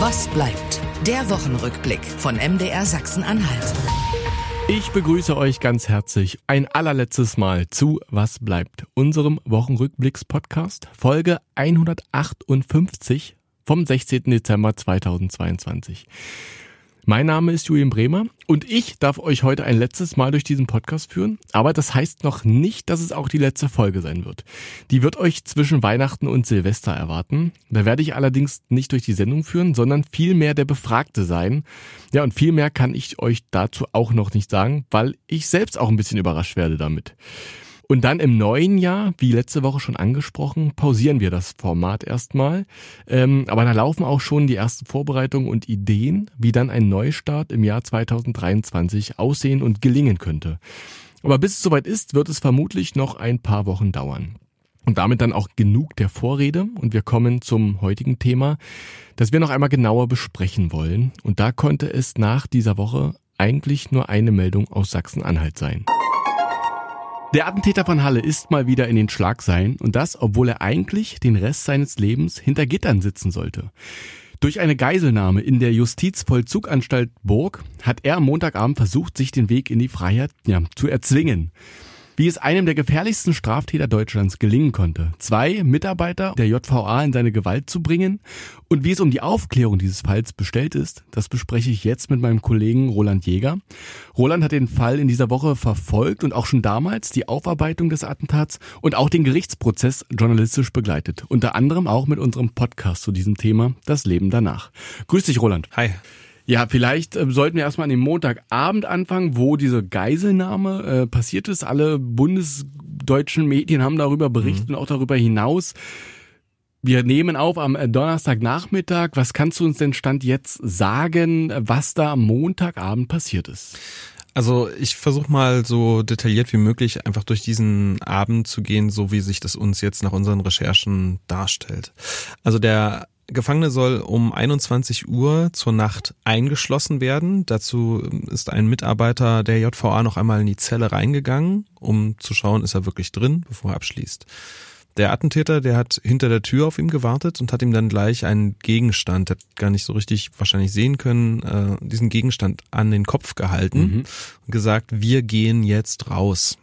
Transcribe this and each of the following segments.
Was bleibt? Der Wochenrückblick von MDR Sachsen-Anhalt. Ich begrüße euch ganz herzlich ein allerletztes Mal zu Was bleibt? Unserem Wochenrückblicks-Podcast, Folge 158 vom 16. Dezember 2022. Mein Name ist Julian Bremer und ich darf euch heute ein letztes Mal durch diesen Podcast führen, aber das heißt noch nicht, dass es auch die letzte Folge sein wird. Die wird euch zwischen Weihnachten und Silvester erwarten. Da werde ich allerdings nicht durch die Sendung führen, sondern vielmehr der Befragte sein. Ja, und viel mehr kann ich euch dazu auch noch nicht sagen, weil ich selbst auch ein bisschen überrascht werde damit. Und dann im neuen Jahr, wie letzte Woche schon angesprochen, pausieren wir das Format erstmal. Ähm, aber da laufen auch schon die ersten Vorbereitungen und Ideen, wie dann ein Neustart im Jahr 2023 aussehen und gelingen könnte. Aber bis es soweit ist, wird es vermutlich noch ein paar Wochen dauern. Und damit dann auch genug der Vorrede und wir kommen zum heutigen Thema, das wir noch einmal genauer besprechen wollen. Und da konnte es nach dieser Woche eigentlich nur eine Meldung aus Sachsen-Anhalt sein. Der Attentäter von Halle ist mal wieder in den Schlagzeilen und das, obwohl er eigentlich den Rest seines Lebens hinter Gittern sitzen sollte. Durch eine Geiselnahme in der Justizvollzuganstalt Burg hat er am Montagabend versucht, sich den Weg in die Freiheit ja, zu erzwingen wie es einem der gefährlichsten Straftäter Deutschlands gelingen konnte, zwei Mitarbeiter der JVA in seine Gewalt zu bringen und wie es um die Aufklärung dieses Falls bestellt ist, das bespreche ich jetzt mit meinem Kollegen Roland Jäger. Roland hat den Fall in dieser Woche verfolgt und auch schon damals die Aufarbeitung des Attentats und auch den Gerichtsprozess journalistisch begleitet. Unter anderem auch mit unserem Podcast zu diesem Thema, das Leben danach. Grüß dich, Roland. Hi. Ja, vielleicht äh, sollten wir erstmal an dem Montagabend anfangen, wo diese Geiselnahme äh, passiert ist. Alle bundesdeutschen Medien haben darüber berichtet mhm. und auch darüber hinaus. Wir nehmen auf am äh, Donnerstagnachmittag. Was kannst du uns denn Stand jetzt sagen, was da am Montagabend passiert ist? Also ich versuche mal so detailliert wie möglich einfach durch diesen Abend zu gehen, so wie sich das uns jetzt nach unseren Recherchen darstellt. Also der Gefangene soll um 21 Uhr zur Nacht eingeschlossen werden. Dazu ist ein Mitarbeiter der JVA noch einmal in die Zelle reingegangen, um zu schauen, ist er wirklich drin, bevor er abschließt. Der Attentäter, der hat hinter der Tür auf ihm gewartet und hat ihm dann gleich einen Gegenstand, der hat gar nicht so richtig wahrscheinlich sehen können, äh, diesen Gegenstand an den Kopf gehalten mhm. und gesagt, wir gehen jetzt raus.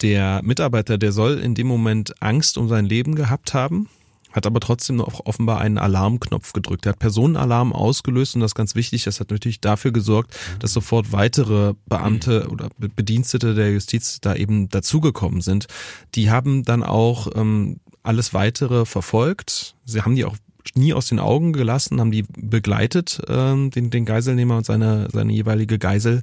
Der Mitarbeiter, der soll in dem Moment Angst um sein Leben gehabt haben, hat aber trotzdem noch offenbar einen Alarmknopf gedrückt. Er hat Personenalarm ausgelöst und das ist ganz wichtig, das hat natürlich dafür gesorgt, dass sofort weitere Beamte oder Bedienstete der Justiz da eben dazugekommen sind. Die haben dann auch ähm, alles weitere verfolgt. Sie haben die auch nie aus den Augen gelassen, haben die begleitet, ähm, den, den Geiselnehmer und seine, seine jeweilige Geisel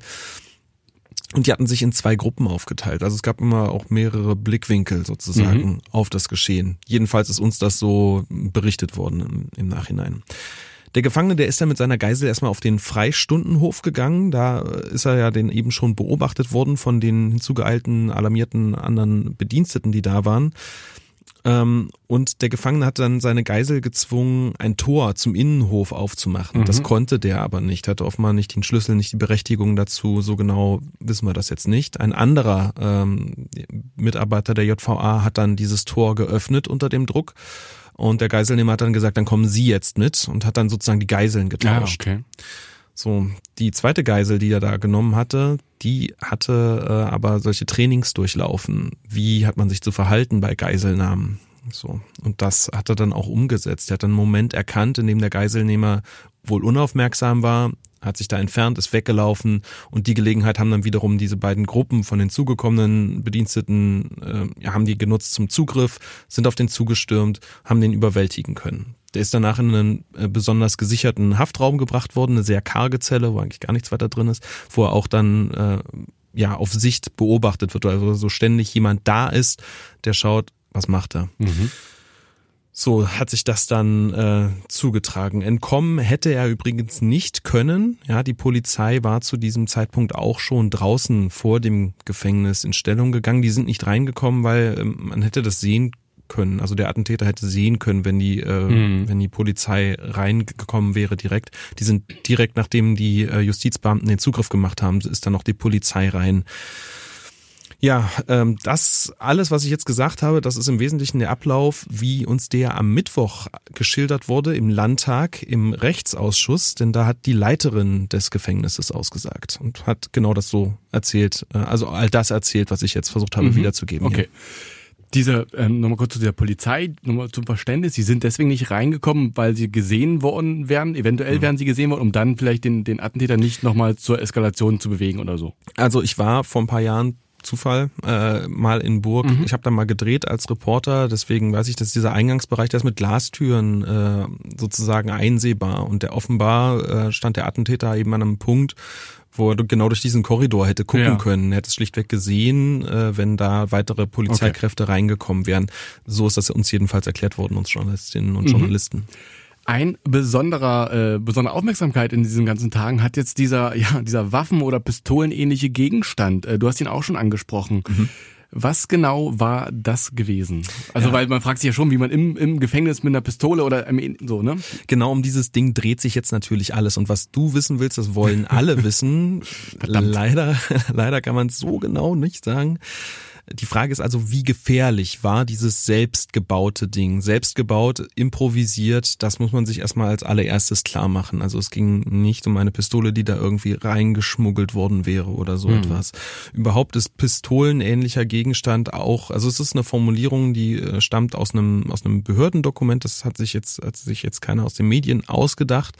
und die hatten sich in zwei Gruppen aufgeteilt. Also es gab immer auch mehrere Blickwinkel sozusagen mhm. auf das Geschehen. Jedenfalls ist uns das so berichtet worden im, im Nachhinein. Der Gefangene, der ist dann mit seiner Geisel erstmal auf den Freistundenhof gegangen. Da ist er ja den eben schon beobachtet worden von den hinzugeeilten, alarmierten anderen Bediensteten, die da waren. Ähm, und der Gefangene hat dann seine Geisel gezwungen, ein Tor zum Innenhof aufzumachen. Mhm. Das konnte der aber nicht, hatte offenbar nicht den Schlüssel, nicht die Berechtigung dazu. So genau wissen wir das jetzt nicht. Ein anderer ähm, Mitarbeiter der JVA hat dann dieses Tor geöffnet unter dem Druck. Und der Geiselnehmer hat dann gesagt, dann kommen Sie jetzt mit und hat dann sozusagen die Geiseln getauscht. Ja, okay. So, die zweite Geisel, die er da genommen hatte, die hatte äh, aber solche Trainings durchlaufen. Wie hat man sich zu verhalten bei Geiselnahmen? So. Und das hat er dann auch umgesetzt. Er hat einen Moment erkannt, in dem der Geiselnehmer wohl unaufmerksam war, hat sich da entfernt, ist weggelaufen und die Gelegenheit haben dann wiederum diese beiden Gruppen von den zugekommenen Bediensteten, äh, haben die genutzt zum Zugriff, sind auf den zugestürmt, haben den überwältigen können. Der ist danach in einen äh, besonders gesicherten Haftraum gebracht worden, eine sehr karge Zelle, wo eigentlich gar nichts weiter drin ist, wo er auch dann äh, ja auf Sicht beobachtet wird, also so ständig jemand da ist, der schaut, was macht er. Mhm. So hat sich das dann äh, zugetragen. Entkommen hätte er übrigens nicht können. Ja, die Polizei war zu diesem Zeitpunkt auch schon draußen vor dem Gefängnis in Stellung gegangen. Die sind nicht reingekommen, weil ähm, man hätte das sehen können. Also der Attentäter hätte sehen können, wenn die, äh, mhm. wenn die Polizei reingekommen wäre direkt. Die sind direkt nachdem die äh, Justizbeamten den Zugriff gemacht haben, ist dann noch die Polizei rein. Ja, ähm, das alles, was ich jetzt gesagt habe, das ist im Wesentlichen der Ablauf, wie uns der am Mittwoch geschildert wurde im Landtag, im Rechtsausschuss, denn da hat die Leiterin des Gefängnisses ausgesagt und hat genau das so erzählt, äh, also all das erzählt, was ich jetzt versucht habe Mhm. wiederzugeben. Okay. Diese, ähm, nochmal kurz zu der Polizei, nochmal zum Verständnis, sie sind deswegen nicht reingekommen, weil sie gesehen worden wären, Mhm. eventuell wären sie gesehen worden, um dann vielleicht den, den Attentäter nicht nochmal zur Eskalation zu bewegen oder so. Also ich war vor ein paar Jahren Zufall äh, mal in Burg. Ich habe da mal gedreht als Reporter, deswegen weiß ich, dass dieser Eingangsbereich, der ist mit Glastüren äh, sozusagen einsehbar und der offenbar äh, stand der Attentäter eben an einem Punkt, wo er genau durch diesen Korridor hätte gucken Ja. können. Er hätte es schlichtweg gesehen, äh, wenn da weitere Polizeikräfte reingekommen wären. So ist das uns jedenfalls erklärt worden, uns Journalistinnen und Journalisten. Ein besonderer, äh, besondere Aufmerksamkeit in diesen ganzen Tagen hat jetzt dieser, ja, dieser Waffen- oder Pistolenähnliche Gegenstand. Äh, du hast ihn auch schon angesprochen. Mhm. Was genau war das gewesen? Also, weil man fragt sich ja schon, wie man im, im Gefängnis mit einer Pistole oder im, so, ne? Genau um dieses Ding dreht sich jetzt natürlich alles. Und was du wissen willst, das wollen alle wissen. leider, leider kann man es so genau nicht sagen. Die Frage ist also, wie gefährlich war dieses selbstgebaute Ding? Selbstgebaut, improvisiert, das muss man sich erstmal als allererstes klar machen. Also es ging nicht um eine Pistole, die da irgendwie reingeschmuggelt worden wäre oder so etwas. Überhaupt ist pistolenähnlicher Gegenstand auch, also es ist eine Formulierung, die äh, stammt aus einem, aus einem Behördendokument, das hat sich jetzt, hat sich jetzt keiner aus den Medien ausgedacht,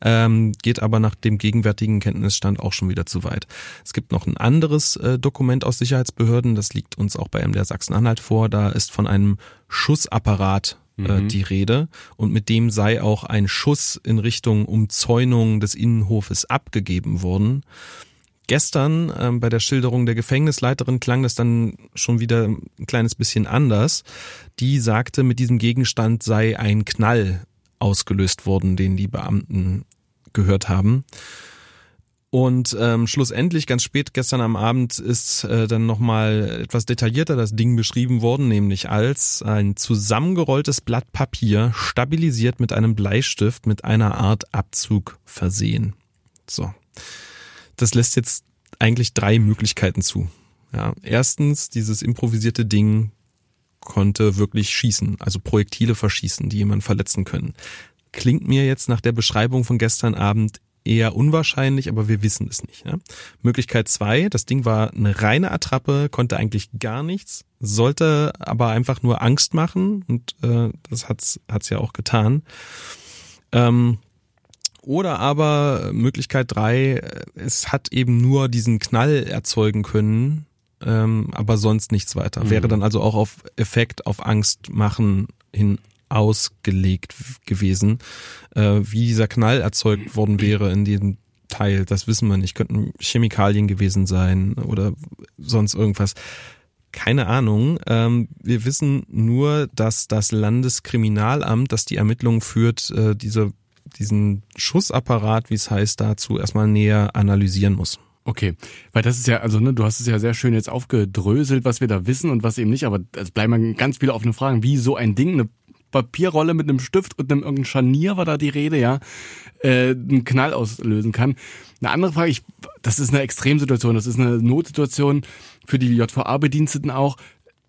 ähm, geht aber nach dem gegenwärtigen Kenntnisstand auch schon wieder zu weit. Es gibt noch ein anderes äh, Dokument aus Sicherheitsbehörden, das liegt uns auch bei MDR Sachsen-Anhalt vor, da ist von einem Schussapparat äh, die Rede und mit dem sei auch ein Schuss in Richtung Umzäunung des Innenhofes abgegeben worden. Gestern ähm, bei der Schilderung der Gefängnisleiterin klang das dann schon wieder ein kleines bisschen anders. Die sagte, mit diesem Gegenstand sei ein Knall ausgelöst worden, den die Beamten gehört haben. Und ähm, schlussendlich, ganz spät gestern am Abend, ist äh, dann nochmal etwas detaillierter das Ding beschrieben worden, nämlich als ein zusammengerolltes Blatt Papier, stabilisiert mit einem Bleistift mit einer Art Abzug versehen. So. Das lässt jetzt eigentlich drei Möglichkeiten zu. Ja, erstens, dieses improvisierte Ding konnte wirklich schießen, also Projektile verschießen, die jemanden verletzen können. Klingt mir jetzt nach der Beschreibung von gestern Abend eher unwahrscheinlich, aber wir wissen es nicht. Ja? Möglichkeit zwei, das Ding war eine reine Attrappe, konnte eigentlich gar nichts, sollte aber einfach nur Angst machen und äh, das hat's hat's ja auch getan. Ähm, oder aber Möglichkeit drei, es hat eben nur diesen Knall erzeugen können, ähm, aber sonst nichts weiter. Wäre dann also auch auf Effekt, auf Angst machen hin ausgelegt gewesen. Äh, wie dieser Knall erzeugt worden wäre in diesem Teil, das wissen wir nicht. Könnten Chemikalien gewesen sein oder sonst irgendwas. Keine Ahnung. Ähm, wir wissen nur, dass das Landeskriminalamt, das die Ermittlungen führt, äh, diese, diesen Schussapparat, wie es heißt, dazu erstmal näher analysieren muss. Okay, weil das ist ja, also ne, du hast es ja sehr schön jetzt aufgedröselt, was wir da wissen und was eben nicht, aber es bleiben ganz viele offene Fragen, wie so ein Ding, eine Papierrolle mit einem Stift und einem irgendeinem Scharnier war da die Rede, ja, äh, einen Knall auslösen kann. Eine andere Frage, ich, das ist eine Extremsituation, das ist eine Notsituation für die JVA-Bediensteten auch.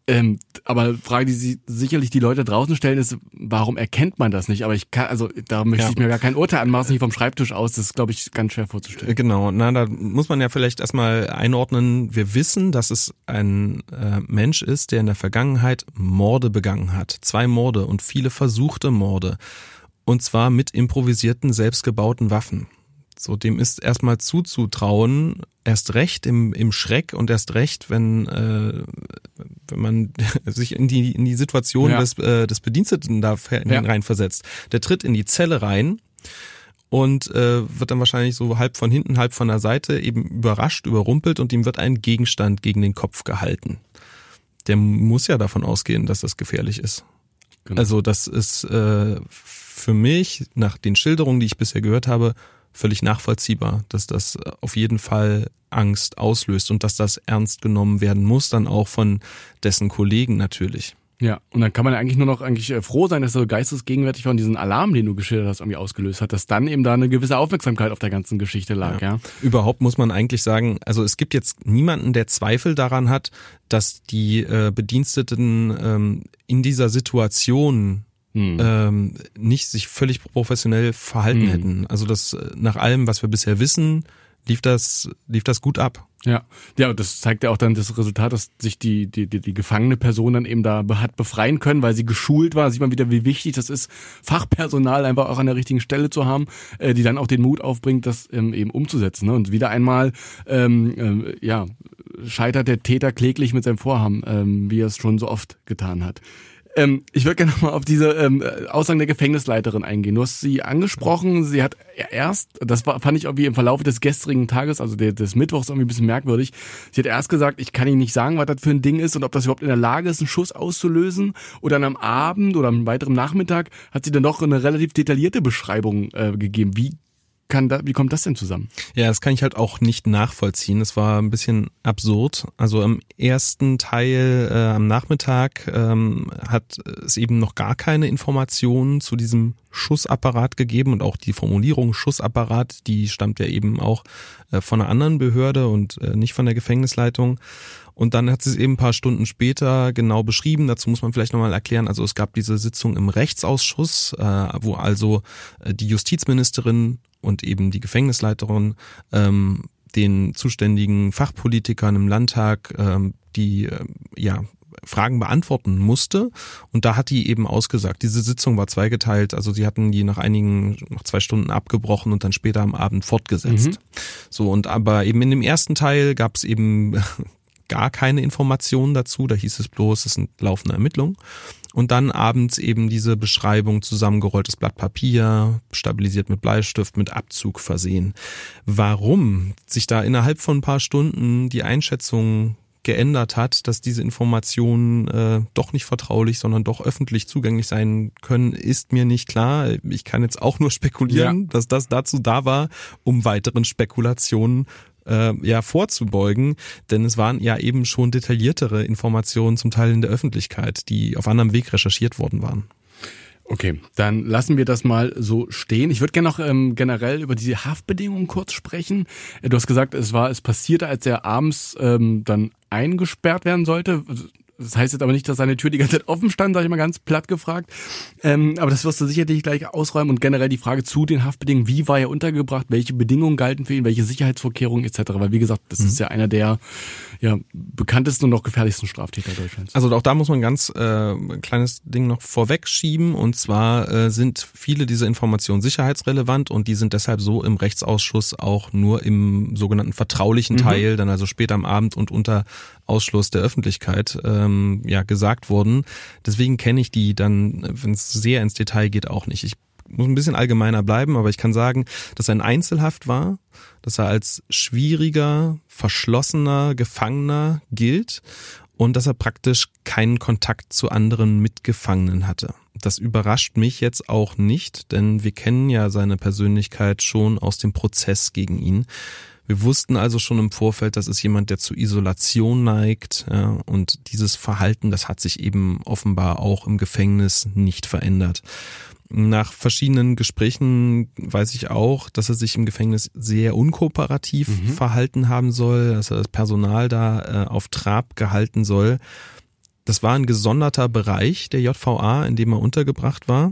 Ähm, aber Frage, die sie sicherlich die Leute draußen stellen, ist, warum erkennt man das nicht? Aber ich kann, also da möchte Ja. ich mir gar kein Urteil anmaßen, hier vom Schreibtisch aus. Das ist, glaube ich, ganz schwer vorzustellen. Genau, na, da muss man ja vielleicht erstmal einordnen. Wir wissen, dass es ein äh, Mensch ist, der in der Vergangenheit Morde begangen hat. Zwei Morde und viele versuchte Morde. Und zwar mit improvisierten, selbstgebauten Waffen. So, dem ist erstmal zuzutrauen, erst recht im, im Schreck und erst recht, wenn, äh, wenn man sich in die, in die Situation Ja. des, äh, des Bediensteten da Ja. reinversetzt. Der tritt in die Zelle rein und äh, wird dann wahrscheinlich so halb von hinten, halb von der Seite eben überrascht, überrumpelt und ihm wird ein Gegenstand gegen den Kopf gehalten. Der muss ja davon ausgehen, dass das gefährlich ist. Genau. Also das ist äh, für mich, nach den Schilderungen, die ich bisher gehört habe, völlig nachvollziehbar, dass das auf jeden Fall Angst auslöst und dass das ernst genommen werden muss, dann auch von dessen Kollegen natürlich. Ja, und dann kann man eigentlich nur noch eigentlich äh, froh sein, dass er so geistesgegenwärtig war und diesen Alarm, den du geschildert hast, irgendwie ausgelöst hat, dass dann eben da eine gewisse Aufmerksamkeit auf der ganzen Geschichte lag, ja. ja. Überhaupt muss man eigentlich sagen, also es gibt jetzt niemanden, der Zweifel daran hat, dass die äh, Bediensteten ähm, in dieser Situation hm. ähm, nicht sich völlig professionell verhalten hm. hätten. Also das äh, nach allem, was wir bisher wissen, lief das, lief das gut ab. Ja, ja, und das zeigt ja auch dann das Resultat, dass sich die, die, die, die gefangene Person dann eben da hat befreien können, weil sie geschult war. Sieht man wieder, wie wichtig das ist, Fachpersonal einfach auch an der richtigen Stelle zu haben, äh, die dann auch den Mut aufbringt, das ähm, eben umzusetzen. Ne? Und wieder einmal, ähm, äh, ja, scheitert der Täter kläglich mit seinem Vorhaben, ähm, wie er es schon so oft getan hat. Ähm, ich würde gerne nochmal auf diese ähm, Aussagen der Gefängnisleiterin eingehen. Du hast sie angesprochen, sie hat erst, das war, fand ich irgendwie im Verlauf des gestrigen Tages, also der, des Mittwochs irgendwie ein bisschen merkwürdig, sie hat erst gesagt, ich kann Ihnen nicht sagen, was das für ein Ding ist und ob das überhaupt in der Lage ist, einen Schuss auszulösen. Oder dann am Abend oder am weiteren Nachmittag hat sie dann doch eine relativ detaillierte Beschreibung äh, gegeben. Wie kann da, wie kommt das denn zusammen? Ja, das kann ich halt auch nicht nachvollziehen. Es war ein bisschen absurd. Also im ersten Teil äh, am Nachmittag ähm, hat es eben noch gar keine Informationen zu diesem Schussapparat gegeben und auch die Formulierung Schussapparat, die stammt ja eben auch äh, von einer anderen Behörde und äh, nicht von der Gefängnisleitung. Und dann hat sie es eben ein paar Stunden später genau beschrieben. Dazu muss man vielleicht nochmal erklären. Also es gab diese Sitzung im Rechtsausschuss, äh, wo also die Justizministerin und eben die Gefängnisleiterin ähm, den zuständigen Fachpolitikern im Landtag ähm, die äh, ja Fragen beantworten musste. Und da hat die eben ausgesagt. Diese Sitzung war zweigeteilt. Also sie hatten die nach einigen, nach zwei Stunden abgebrochen und dann später am Abend fortgesetzt. Mhm. So, und aber eben in dem ersten Teil gab es eben gar keine Informationen dazu. Da hieß es bloß, es sind laufende Ermittlungen. Und dann abends eben diese Beschreibung, zusammengerolltes Blatt Papier, stabilisiert mit Bleistift, mit Abzug versehen. Warum sich da innerhalb von ein paar Stunden die Einschätzung geändert hat, dass diese Informationen äh, doch nicht vertraulich, sondern doch öffentlich zugänglich sein können, ist mir nicht klar. Ich kann jetzt auch nur spekulieren, ja. dass das dazu da war, um weiteren Spekulationen äh, ja vorzubeugen, denn es waren ja eben schon detailliertere Informationen zum Teil in der Öffentlichkeit, die auf anderem Weg recherchiert worden waren. Okay, dann lassen wir das mal so stehen. Ich würde gerne noch ähm, generell über diese Haftbedingungen kurz sprechen. Du hast gesagt, es war, es passierte, als er abends ähm, dann eingesperrt werden sollte. Das heißt jetzt aber nicht, dass seine Tür die ganze Zeit offen stand, sage ich mal ganz platt gefragt. Ähm, aber das wirst du sicherlich gleich ausräumen und generell die Frage zu den Haftbedingungen, wie war er untergebracht, welche Bedingungen galten für ihn, welche Sicherheitsvorkehrungen etc. Weil wie gesagt, das mhm. ist ja einer der ja, bekanntesten und noch gefährlichsten Straftäter Deutschlands. Also auch da muss man ganz äh, ein kleines Ding noch vorweg schieben und zwar äh, sind viele dieser Informationen sicherheitsrelevant und die sind deshalb so im Rechtsausschuss auch nur im sogenannten vertraulichen mhm. Teil, dann also später am Abend und unter Ausschluss der Öffentlichkeit ähm, ja gesagt worden. Deswegen kenne ich die dann, wenn es sehr ins Detail geht, auch nicht. Ich muss ein bisschen allgemeiner bleiben, aber ich kann sagen, dass er ein Einzelhaft war, dass er als schwieriger, verschlossener Gefangener gilt und dass er praktisch keinen Kontakt zu anderen Mitgefangenen hatte. Das überrascht mich jetzt auch nicht, denn wir kennen ja seine Persönlichkeit schon aus dem Prozess gegen ihn. Wir wussten also schon im Vorfeld, das ist jemand, der zu Isolation neigt. Ja, und dieses Verhalten, das hat sich eben offenbar auch im Gefängnis nicht verändert. Nach verschiedenen Gesprächen weiß ich auch, dass er sich im Gefängnis sehr unkooperativ mhm. verhalten haben soll, dass er das Personal da äh, auf Trab gehalten soll. Das war ein gesonderter Bereich der JVA, in dem er untergebracht war.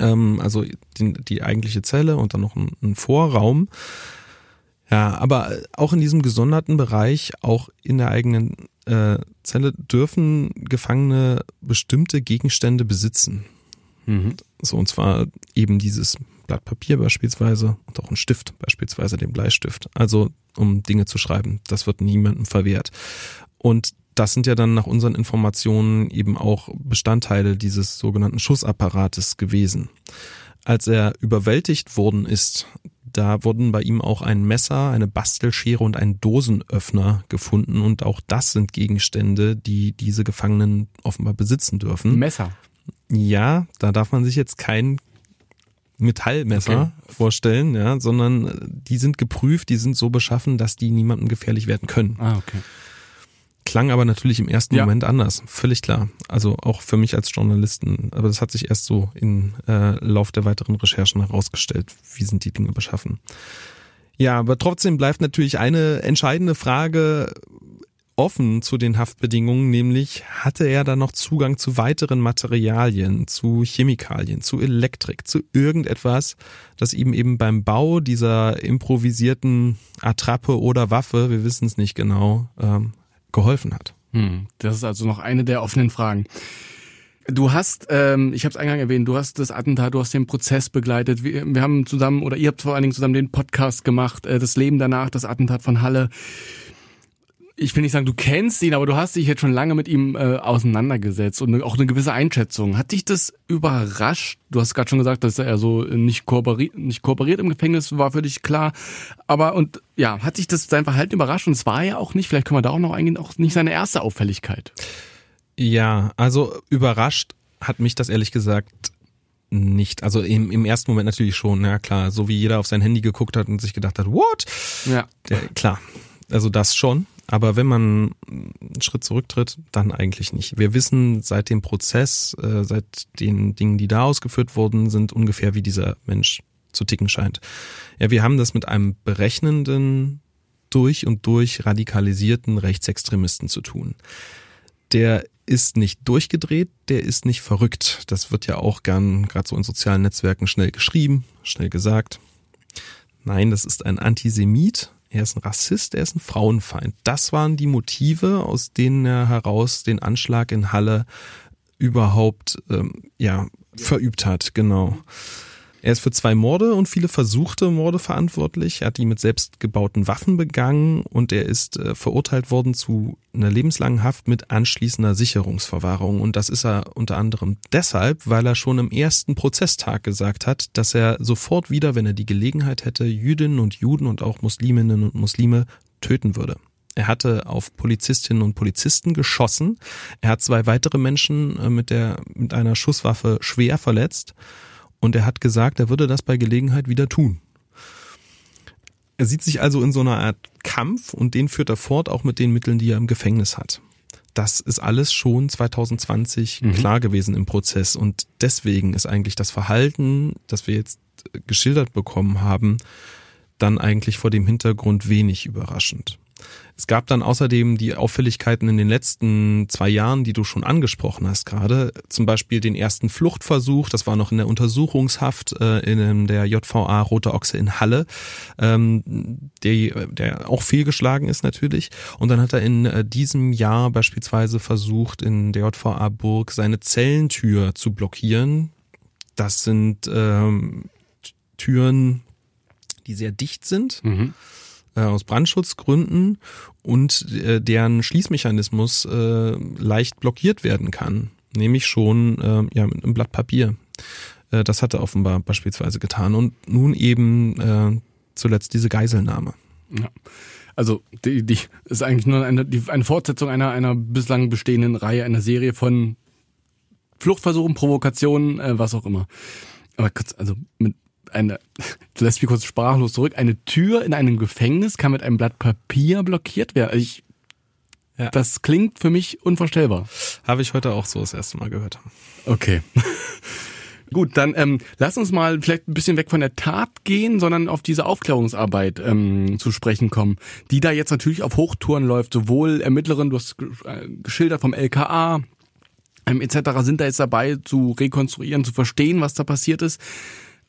Ähm, also die, die eigentliche Zelle und dann noch ein, ein Vorraum. Ja, aber auch in diesem gesonderten Bereich, auch in der eigenen äh, Zelle, dürfen Gefangene bestimmte Gegenstände besitzen. Mhm. So, und zwar eben dieses Blatt Papier beispielsweise und auch ein Stift, beispielsweise den Bleistift. Also, um Dinge zu schreiben. Das wird niemandem verwehrt. Und das sind ja dann nach unseren Informationen eben auch Bestandteile dieses sogenannten Schussapparates gewesen. Als er überwältigt worden ist, da wurden bei ihm auch ein Messer, eine Bastelschere und ein Dosenöffner gefunden und auch das sind Gegenstände, die diese Gefangenen offenbar besitzen dürfen. Messer. Ja, da darf man sich jetzt kein Metallmesser okay. vorstellen, ja, sondern die sind geprüft, die sind so beschaffen, dass die niemandem gefährlich werden können. Ah, okay. Klang aber natürlich im ersten Ja. Moment anders, völlig klar. Also auch für mich als Journalisten. Aber das hat sich erst so im äh, Lauf der weiteren Recherchen herausgestellt, wie sind die Dinge beschaffen. Ja, aber trotzdem bleibt natürlich eine entscheidende Frage offen zu den Haftbedingungen, nämlich hatte er da noch Zugang zu weiteren Materialien, zu Chemikalien, zu Elektrik, zu irgendetwas, das ihm eben beim Bau dieser improvisierten Attrappe oder Waffe, wir wissen es nicht genau, ähm, geholfen hat. Hm, das ist also noch eine der offenen Fragen. Du hast, ähm, ich habe es eingangs erwähnt, du hast das Attentat, du hast den Prozess begleitet. Wir, wir haben zusammen, oder ihr habt vor allen Dingen zusammen den Podcast gemacht, äh, das Leben danach, das Attentat von Halle. Ich will nicht sagen, du kennst ihn, aber du hast dich jetzt schon lange mit ihm äh, auseinandergesetzt und auch eine gewisse Einschätzung. Hat dich das überrascht? Du hast gerade schon gesagt, dass er so nicht kooperiert, nicht kooperiert im Gefängnis, war für dich klar. Aber und ja, hat dich das sein Verhalten überrascht? Und es war ja auch nicht, vielleicht können wir da auch noch eingehen, auch nicht seine erste Auffälligkeit. Ja, also überrascht hat mich das ehrlich gesagt nicht. Also im, im ersten Moment natürlich schon, ja klar. So wie jeder auf sein Handy geguckt hat und sich gedacht hat, what? Ja. Der, klar, also das schon. Aber wenn man einen Schritt zurücktritt, dann eigentlich nicht. Wir wissen seit dem Prozess, äh, seit den Dingen, die da ausgeführt wurden, sind ungefähr wie dieser Mensch zu ticken scheint. Ja, wir haben das mit einem berechnenden, durch und durch radikalisierten Rechtsextremisten zu tun. Der ist nicht durchgedreht, der ist nicht verrückt. Das wird ja auch gern gerade so in sozialen Netzwerken schnell geschrieben, schnell gesagt. Nein, das ist ein Antisemit, er ist ein Rassist, er ist ein Frauenfeind. Das waren die Motive, aus denen er heraus den Anschlag in Halle überhaupt ähm, ja verübt hat, genau. Er ist für zwei Morde und viele versuchte Morde verantwortlich. Er hat die mit selbstgebauten Waffen begangen und er ist äh, verurteilt worden zu einer lebenslangen Haft mit anschließender Sicherungsverwahrung. Und das ist er unter anderem deshalb, weil er schon am ersten Prozesstag gesagt hat, dass er sofort wieder, wenn er die Gelegenheit hätte, Jüdinnen und Juden und auch Musliminnen und Muslime töten würde. Er hatte auf Polizistinnen und Polizisten geschossen. Er hat zwei weitere Menschen äh, mit der, mit einer Schusswaffe schwer verletzt. Und er hat gesagt, er würde das bei Gelegenheit wieder tun. Er sieht sich also in so einer Art Kampf und den führt er fort, auch mit den Mitteln, die er im Gefängnis hat. Das ist alles schon 2020 Mhm. klar gewesen im Prozess und deswegen ist eigentlich das Verhalten, das wir jetzt geschildert bekommen haben, dann eigentlich vor dem Hintergrund wenig überraschend. Es gab dann außerdem die Auffälligkeiten in den letzten zwei Jahren, die du schon angesprochen hast gerade. Zum Beispiel den ersten Fluchtversuch, das war noch in der Untersuchungshaft äh, in der JVA Rote Ochse in Halle, ähm, der, der auch fehlgeschlagen ist natürlich. Und dann hat er in äh, diesem Jahr beispielsweise versucht, in der JVA Burg seine Zellentür zu blockieren. Das sind ähm, Türen, die sehr dicht sind Mhm. Äh, aus Brandschutzgründen und äh, deren Schließmechanismus äh, leicht blockiert werden kann, nämlich schon äh, ja mit einem Blatt Papier. Äh, das hat er offenbar beispielsweise getan und nun eben äh, zuletzt diese Geiselnahme. Ja. Also die, die ist eigentlich nur eine, die, eine Fortsetzung einer, einer bislang bestehenden Reihe, einer Serie von Fluchtversuchen, Provokationen, äh, was auch immer. Aber kurz, also mit einer, du lässt mich kurz sprachlos zurück, eine Tür in einem Gefängnis kann mit einem Blatt Papier blockiert werden. Ich, Ja. Das klingt für mich unvorstellbar. Habe ich heute auch so das erste Mal gehört. Okay. Gut, dann ähm, lass uns mal vielleicht ein bisschen weg von der Tat gehen, sondern auf diese Aufklärungsarbeit ähm, zu sprechen kommen, die da jetzt natürlich auf Hochtouren läuft. Sowohl Ermittlerin, du hast äh, geschildert vom LKA, ähm, etc. sind da jetzt dabei zu rekonstruieren, zu verstehen, was da passiert ist.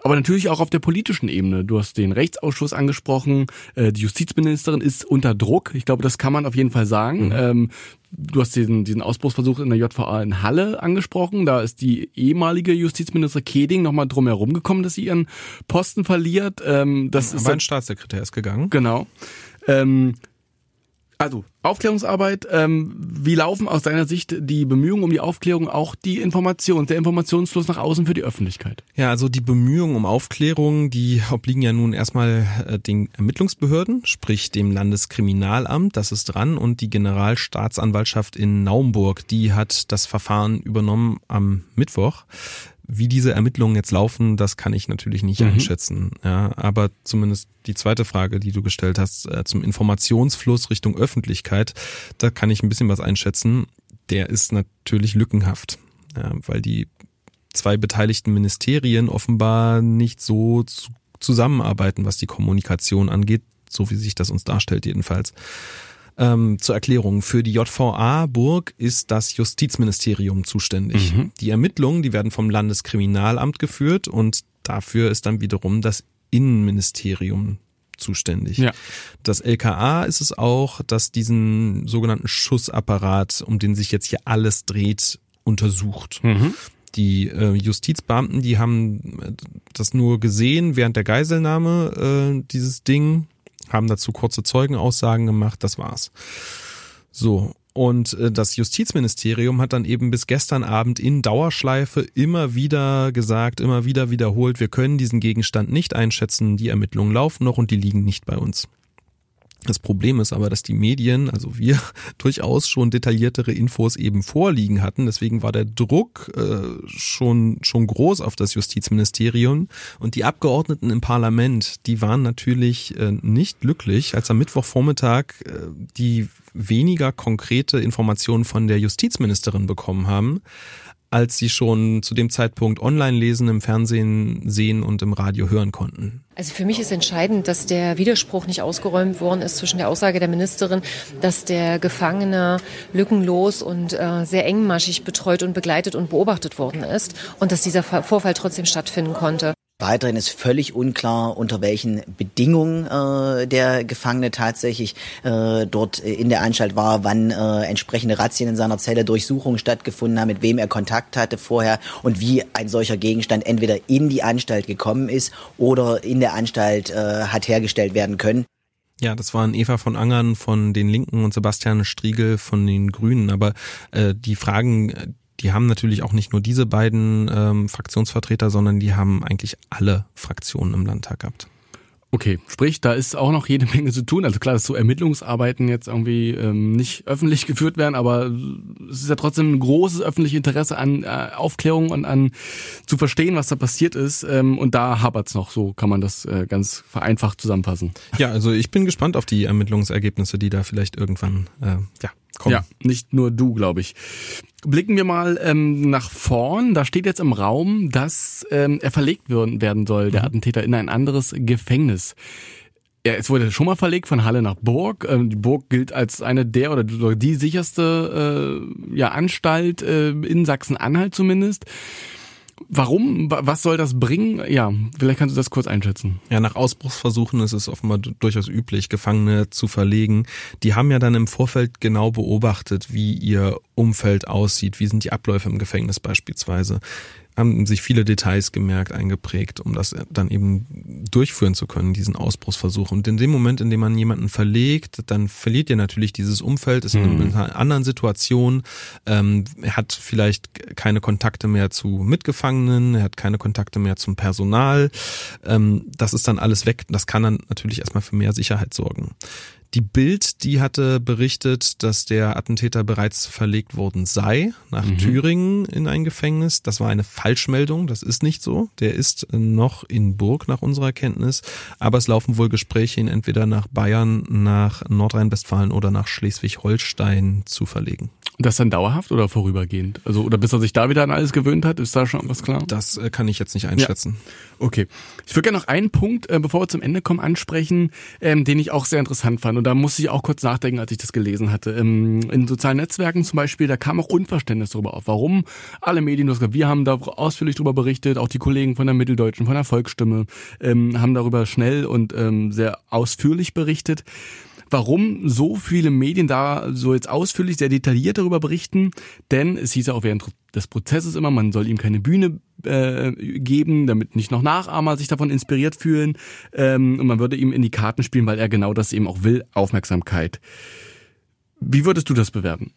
Aber natürlich auch auf der politischen Ebene. Du hast den Rechtsausschuss angesprochen. Äh, die Justizministerin ist unter Druck. Ich glaube, das kann man auf jeden Fall sagen. Ähm, du hast diesen, diesen Ausbruchsversuch in der JVA in Halle angesprochen. Da ist die ehemalige Justizministerin Keding nochmal drum herum gekommen, dass sie ihren Posten verliert. Ähm, das ist Aber ein Staatssekretär ist gegangen. Genau. Ähm, also, Aufklärungsarbeit, ähm, wie laufen aus deiner Sicht die Bemühungen um die Aufklärung, auch die Information, der Informationsfluss nach außen für die Öffentlichkeit? Ja, also die Bemühungen um Aufklärung, die obliegen ja nun erstmal äh, den Ermittlungsbehörden, sprich dem Landeskriminalamt, das ist dran, und die Generalstaatsanwaltschaft in Naumburg, die hat das Verfahren übernommen am Mittwoch. Wie diese Ermittlungen jetzt laufen, das kann ich natürlich nicht mhm. einschätzen. Ja, aber zumindest die zweite Frage, die du gestellt hast, äh, zum Informationsfluss Richtung Öffentlichkeit, da kann ich ein bisschen was einschätzen. Der ist natürlich lückenhaft, ja, weil die zwei beteiligten Ministerien offenbar nicht so zu zusammenarbeiten, was die Kommunikation angeht, so wie sich das uns darstellt jedenfalls. Ähm, zur Erklärung, für die JVA Burg ist das Justizministerium zuständig. Mhm. Die Ermittlungen, die werden vom Landeskriminalamt geführt und dafür ist dann wiederum das Innenministerium zuständig. Ja. Das LKA ist es auch, das diesen sogenannten Schussapparat, um den sich jetzt hier alles dreht, untersucht. Mhm. Die äh, Justizbeamten, die haben das nur gesehen während der Geiselnahme, äh, dieses Ding, haben dazu kurze Zeugenaussagen gemacht, das war's. So, und äh, das Justizministerium hat dann eben bis gestern Abend in Dauerschleife immer wieder gesagt, immer wieder wiederholt, wir können diesen Gegenstand nicht einschätzen, die Ermittlungen laufen noch und die liegen nicht bei uns. Das Problem ist aber, dass die Medien, also wir, durchaus schon detailliertere Infos eben vorliegen hatten. Deswegen war der Druck äh, schon, schon groß auf das Justizministerium. Und die Abgeordneten im Parlament, die waren natürlich äh, nicht glücklich, als am Mittwochvormittag äh, die weniger konkrete Informationen von der Justizministerin bekommen haben als sie schon zu dem Zeitpunkt online lesen, im Fernsehen sehen und im Radio hören konnten. Also für mich ist entscheidend, dass der Widerspruch nicht ausgeräumt worden ist zwischen der Aussage der Ministerin, dass der Gefangene lückenlos und äh, sehr engmaschig betreut und begleitet und beobachtet worden ist und dass dieser Vorfall trotzdem stattfinden konnte. Weiterhin ist völlig unklar, unter welchen Bedingungen äh, der Gefangene tatsächlich äh, dort in der Anstalt war, wann äh, entsprechende Razzien in seiner Zelle, Durchsuchungen stattgefunden haben, mit wem er Kontakt hatte vorher und wie ein solcher Gegenstand entweder in die Anstalt gekommen ist oder in der Anstalt äh, hat hergestellt werden können. Ja, das waren Eva von Angern von den Linken und Sebastian Striegel von den Grünen. Aber äh, die Fragen, die haben natürlich auch nicht nur diese beiden ähm, Fraktionsvertreter, sondern die haben eigentlich alle Fraktionen im Landtag gehabt. Okay, sprich, da ist auch noch jede Menge zu tun. Also klar, dass so Ermittlungsarbeiten jetzt irgendwie ähm, nicht öffentlich geführt werden, aber es ist ja trotzdem ein großes öffentliches Interesse an äh, Aufklärung und an zu verstehen, was da passiert ist. Ähm, und da hapert's noch, so kann man das äh, ganz vereinfacht zusammenfassen. Ja, also ich bin gespannt auf die Ermittlungsergebnisse, die da vielleicht irgendwann äh, ja, kommen. Ja, nicht nur du, glaube ich. Blicken wir mal ähm, nach vorn. Da steht jetzt im Raum, dass ähm, er verlegt werden soll, der mhm. Attentäter, in ein anderes Gefängnis. Ja, es wurde schon mal verlegt von Halle nach Burg. Ähm, die Burg gilt als eine der oder die sicherste äh, ja, Anstalt äh, in Sachsen-Anhalt zumindest. Warum? Was soll das bringen? Ja, vielleicht kannst du das kurz einschätzen. Ja, nach Ausbruchsversuchen ist es offenbar durchaus üblich, Gefangene zu verlegen. Die haben ja dann im Vorfeld genau beobachtet, wie ihr Umfeld aussieht, wie sind die Abläufe im Gefängnis beispielsweise haben sich viele Details gemerkt, eingeprägt, um das dann eben durchführen zu können, diesen Ausbruchsversuch. Und in dem Moment, in dem man jemanden verlegt, dann verliert ihr natürlich dieses Umfeld, ist in mhm. einer anderen Situation, ähm, er hat vielleicht keine Kontakte mehr zu Mitgefangenen, er hat keine Kontakte mehr zum Personal. Ähm, das ist dann alles weg. Das kann dann natürlich erstmal für mehr Sicherheit sorgen. Die Bild, die hatte berichtet, dass der Attentäter bereits verlegt worden sei nach mhm. Thüringen in ein Gefängnis. Das war eine Falschmeldung, das ist nicht so. Der ist noch in Burg nach unserer Kenntnis, aber es laufen wohl Gespräche, ihn entweder nach Bayern, nach Nordrhein-Westfalen oder nach Schleswig-Holstein zu verlegen. Das dann dauerhaft oder vorübergehend? Also oder bis er sich da wieder an alles gewöhnt hat, ist da schon was klar? Das äh, kann ich jetzt nicht einschätzen. Ja. Okay. Ich würde gerne noch einen Punkt, äh, bevor wir zum Ende kommen, ansprechen, ähm, den ich auch sehr interessant fand. Und da musste ich auch kurz nachdenken, als ich das gelesen hatte. Ähm, in sozialen Netzwerken zum Beispiel, da kam auch Unverständnis darüber auf. Warum alle Medien, wir haben da ausführlich darüber berichtet, auch die Kollegen von der Mitteldeutschen, von der Volksstimme, ähm, haben darüber schnell und ähm, sehr ausführlich berichtet warum so viele Medien da so jetzt ausführlich, sehr detailliert darüber berichten. Denn es hieß ja auch während des Prozesses immer, man soll ihm keine Bühne äh, geben, damit nicht noch Nachahmer sich davon inspiriert fühlen. Ähm, und man würde ihm in die Karten spielen, weil er genau das eben auch will, Aufmerksamkeit. Wie würdest du das bewerten?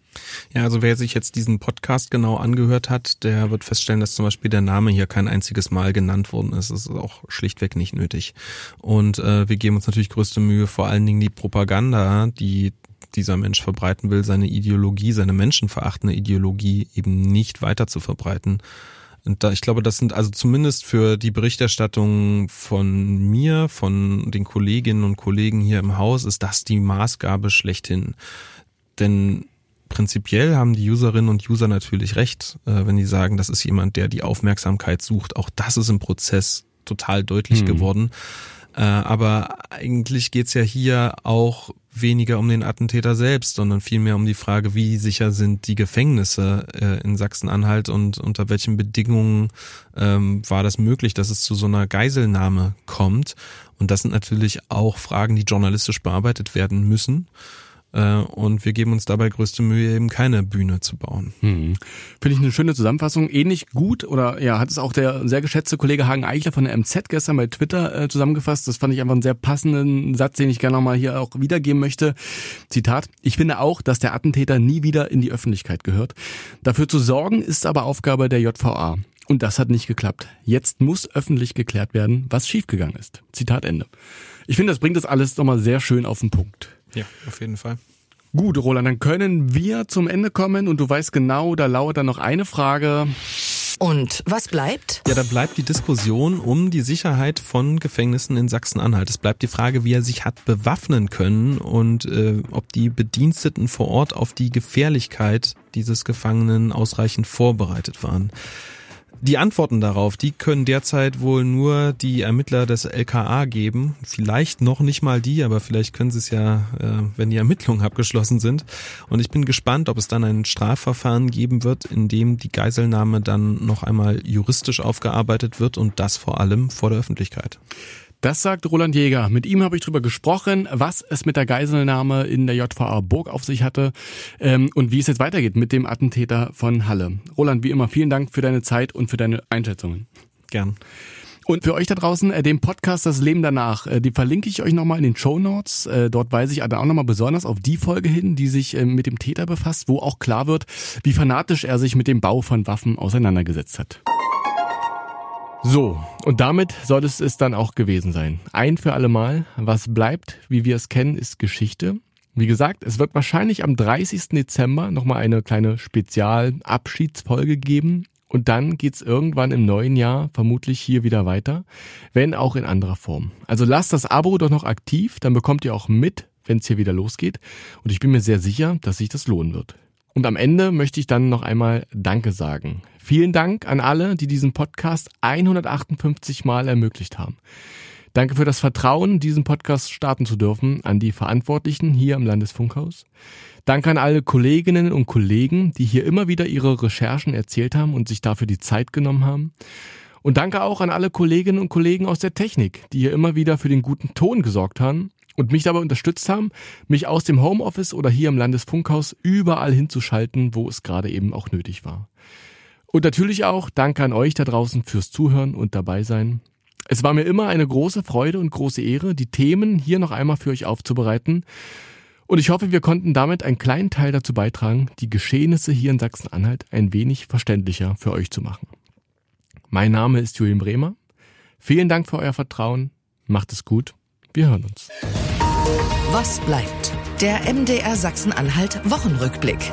Ja, also wer sich jetzt diesen Podcast genau angehört hat, der wird feststellen, dass zum Beispiel der Name hier kein einziges Mal genannt worden ist. Das ist auch schlichtweg nicht nötig. Und äh, wir geben uns natürlich größte Mühe, vor allen Dingen die Propaganda, die dieser Mensch verbreiten will, seine Ideologie, seine menschenverachtende Ideologie eben nicht weiter zu verbreiten Und da, ich glaube, das sind also zumindest für die Berichterstattung von mir, von den Kolleginnen und Kollegen hier im Haus, ist das die Maßgabe schlechthin. Denn prinzipiell haben die Userinnen und User natürlich recht, äh, wenn die sagen, das ist jemand, der die Aufmerksamkeit sucht. Auch das ist im Prozess total deutlich hm. geworden. Äh, aber eigentlich geht's ja hier auch weniger um den Attentäter selbst, sondern vielmehr um die Frage, wie sicher sind die Gefängnisse äh, in Sachsen-Anhalt und unter welchen Bedingungen ähm, war das möglich, dass es zu so einer Geiselnahme kommt. Und das sind natürlich auch Fragen, die journalistisch bearbeitet werden müssen. Äh, und wir geben uns dabei größte Mühe, eben keine Bühne zu bauen. Hm. Finde ich eine schöne Zusammenfassung. Ähnlich gut oder ja, hat es auch der sehr geschätzte Kollege Hagen Eichler von der MZ gestern bei Twitter äh, zusammengefasst. Das fand ich einfach einen sehr passenden Satz, den ich gerne nochmal hier auch wiedergeben möchte. Zitat, ich finde auch, dass der Attentäter nie wieder in die Öffentlichkeit gehört. Dafür zu sorgen ist aber Aufgabe der JVA. Und das hat nicht geklappt. Jetzt muss öffentlich geklärt werden, was schiefgegangen ist. Zitat Ende. Ich finde, das bringt das alles nochmal sehr schön auf den Punkt. Ja, auf jeden Fall. Gut, Roland, dann können wir zum Ende kommen und du weißt genau, da lauert dann noch eine Frage. Und was bleibt? Ja, da bleibt die Diskussion um die Sicherheit von Gefängnissen in Sachsen-Anhalt. Es bleibt die Frage, wie er sich hat bewaffnen können und äh, ob die Bediensteten vor Ort auf die Gefährlichkeit dieses Gefangenen ausreichend vorbereitet waren. Die Antworten darauf, die können derzeit wohl nur die Ermittler des LKA geben. Vielleicht noch nicht mal die, aber vielleicht können sie es ja, äh, wenn die Ermittlungen abgeschlossen sind. Und ich bin gespannt, ob es dann ein Strafverfahren geben wird, in dem die Geiselnahme dann noch einmal juristisch aufgearbeitet wird und das vor allem vor der Öffentlichkeit. Das sagt Roland Jäger. Mit ihm habe ich darüber gesprochen, was es mit der Geiselnahme in der JVA Burg auf sich hatte ähm, und wie es jetzt weitergeht mit dem Attentäter von Halle. Roland, wie immer, vielen Dank für deine Zeit und für deine Einschätzungen. Gern. Und für euch da draußen, äh, den Podcast Das Leben danach, äh, die verlinke ich euch nochmal in den Show Notes. Äh, dort weise ich dann auch nochmal besonders auf die Folge hin, die sich äh, mit dem Täter befasst, wo auch klar wird, wie fanatisch er sich mit dem Bau von Waffen auseinandergesetzt hat. So, und damit soll es es dann auch gewesen sein. Ein für alle Mal. Was bleibt, wie wir es kennen, ist Geschichte. Wie gesagt, es wird wahrscheinlich am 30. Dezember nochmal eine kleine Spezialabschiedsfolge geben. Und dann geht's irgendwann im neuen Jahr vermutlich hier wieder weiter, wenn auch in anderer Form. Also lasst das Abo doch noch aktiv, dann bekommt ihr auch mit, wenn es hier wieder losgeht. Und ich bin mir sehr sicher, dass sich das lohnen wird. Und am Ende möchte ich dann noch einmal Danke sagen. Vielen Dank an alle, die diesen Podcast 158 Mal ermöglicht haben. Danke für das Vertrauen, diesen Podcast starten zu dürfen, an die Verantwortlichen hier im Landesfunkhaus. Danke an alle Kolleginnen und Kollegen, die hier immer wieder ihre Recherchen erzählt haben und sich dafür die Zeit genommen haben. Und danke auch an alle Kolleginnen und Kollegen aus der Technik, die hier immer wieder für den guten Ton gesorgt haben und mich dabei unterstützt haben, mich aus dem Homeoffice oder hier im Landesfunkhaus überall hinzuschalten, wo es gerade eben auch nötig war. Und natürlich auch danke an euch da draußen fürs Zuhören und dabei sein. Es war mir immer eine große Freude und große Ehre, die Themen hier noch einmal für euch aufzubereiten. Und ich hoffe, wir konnten damit einen kleinen Teil dazu beitragen, die Geschehnisse hier in Sachsen-Anhalt ein wenig verständlicher für euch zu machen. Mein Name ist Julian Bremer. Vielen Dank für euer Vertrauen. Macht es gut. Wir hören uns. Was bleibt? Der MDR Sachsen-Anhalt Wochenrückblick.